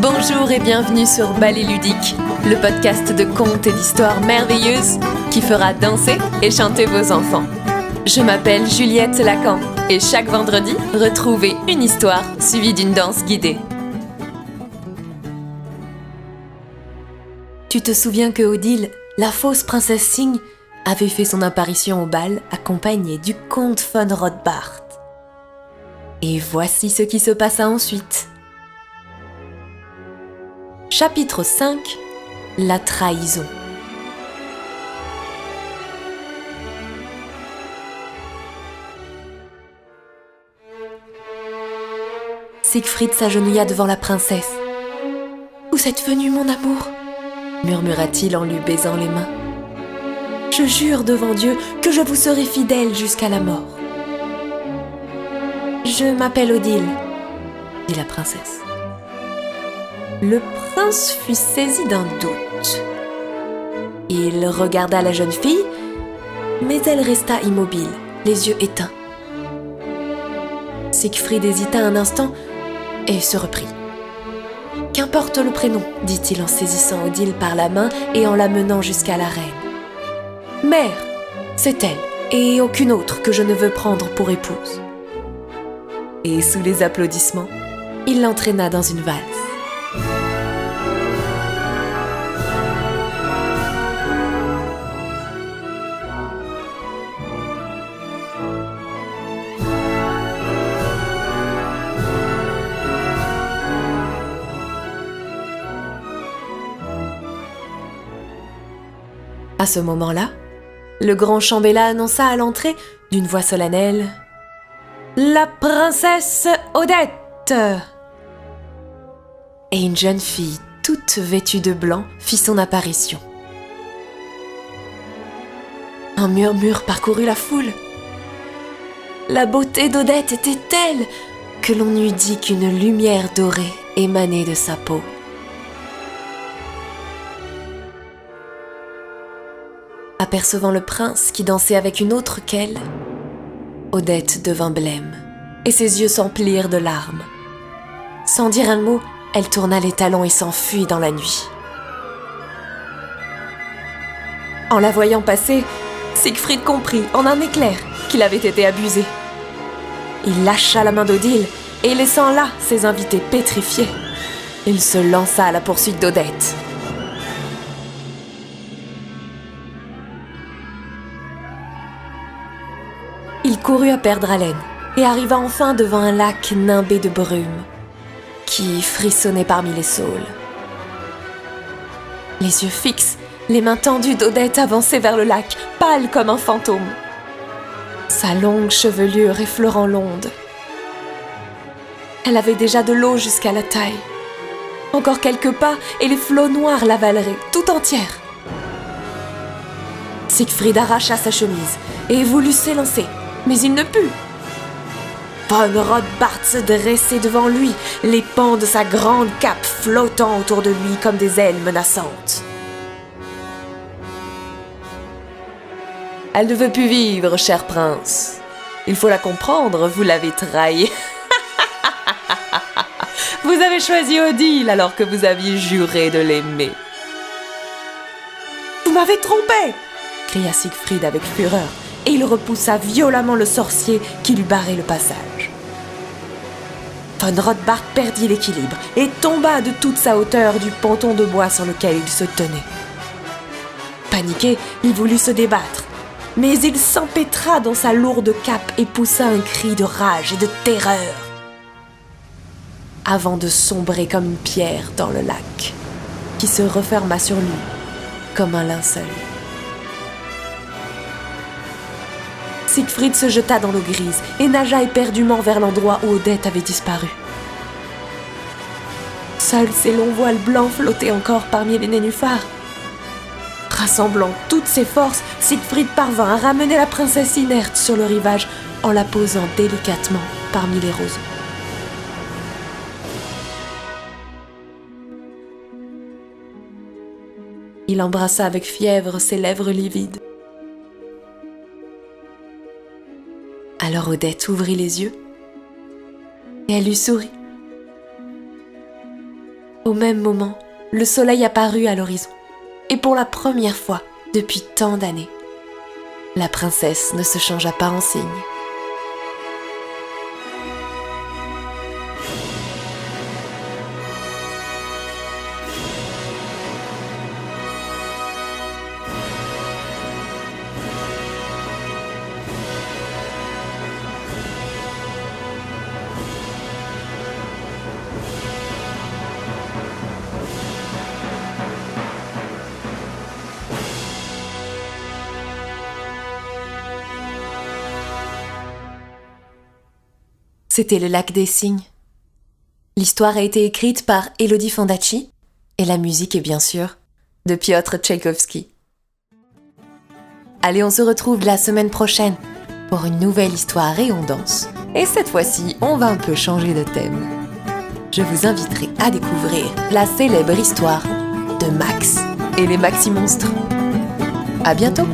Bonjour et bienvenue sur Ballet Ludique, le podcast de contes et d'histoires merveilleuses qui fera danser et chanter vos enfants. Je m'appelle Juliette Lacan et chaque vendredi, retrouvez une histoire suivie d'une danse guidée. Tu te souviens que Odile, la fausse princesse Singh, avait fait son apparition au bal accompagnée du comte von Rothbart. Et voici ce qui se passa ensuite. Chapitre 5 La trahison. Siegfried s'agenouilla devant la princesse. Vous êtes venu, mon amour? murmura-t-il en lui baisant les mains. Je jure devant Dieu que je vous serai fidèle jusqu'à la mort. Je m'appelle Odile, dit la princesse. Le prince fut saisi d'un doute. Il regarda la jeune fille, mais elle resta immobile, les yeux éteints. Siegfried hésita un instant et se reprit. Qu'importe le prénom, dit-il en saisissant Odile par la main et en la menant jusqu'à la reine. Mère, c'est elle, et aucune autre que je ne veux prendre pour épouse. Et sous les applaudissements, il l'entraîna dans une valse. À ce moment-là, le grand chambellan annonça à l'entrée d'une voix solennelle La princesse Odette Et une jeune fille toute vêtue de blanc fit son apparition. Un murmure parcourut la foule. La beauté d'Odette était telle que l'on eût dit qu'une lumière dorée émanait de sa peau. Apercevant le prince qui dansait avec une autre qu'elle, Odette devint blême, et ses yeux s'emplirent de larmes. Sans dire un mot, elle tourna les talons et s'enfuit dans la nuit. En la voyant passer, Siegfried comprit en un éclair qu'il avait été abusé. Il lâcha la main d'Odile et laissant là ses invités pétrifiés, il se lança à la poursuite d'Odette. Il courut à perdre haleine et arriva enfin devant un lac nimbé de brume qui frissonnait parmi les saules. Les yeux fixes, les mains tendues d'Odette avançaient vers le lac, pâle comme un fantôme. Sa longue chevelure effleurant l'onde. Elle avait déjà de l'eau jusqu'à la taille. Encore quelques pas et les flots noirs l'avaleraient tout entière. Siegfried arracha sa chemise et voulut s'élancer, mais il ne put. Von Rothbart se dressait devant lui, les pans de sa grande cape flottant autour de lui comme des ailes menaçantes. Elle ne veut plus vivre, cher prince. Il faut la comprendre, vous l'avez trahi. vous avez choisi Odile alors que vous aviez juré de l'aimer. Vous m'avez trompé cria Siegfried avec fureur et il repoussa violemment le sorcier qui lui barrait le passage. Von Rothbart perdit l'équilibre et tomba de toute sa hauteur du ponton de bois sur lequel il se tenait. Paniqué, il voulut se débattre, mais il s'empêtra dans sa lourde cape et poussa un cri de rage et de terreur, avant de sombrer comme une pierre dans le lac, qui se referma sur lui comme un linceul. Siegfried se jeta dans l'eau grise et nagea éperdument vers l'endroit où Odette avait disparu. Seuls ses longs voiles blancs flottaient encore parmi les nénuphars. Rassemblant toutes ses forces, Siegfried parvint à ramener la princesse inerte sur le rivage en la posant délicatement parmi les roseaux. Il embrassa avec fièvre ses lèvres livides. Alors Odette ouvrit les yeux et elle lui sourit. Au même moment, le soleil apparut à l'horizon. Et pour la première fois depuis tant d'années, la princesse ne se changea pas en cygne. C'était le lac des cygnes. L'histoire a été écrite par Elodie Fondacci et la musique est bien sûr de Piotr Tchaïkovski. Allez, on se retrouve la semaine prochaine pour une nouvelle histoire et on danse. Et cette fois-ci, on va un peu changer de thème. Je vous inviterai à découvrir la célèbre histoire de Max et les Maxi Monstres. À bientôt!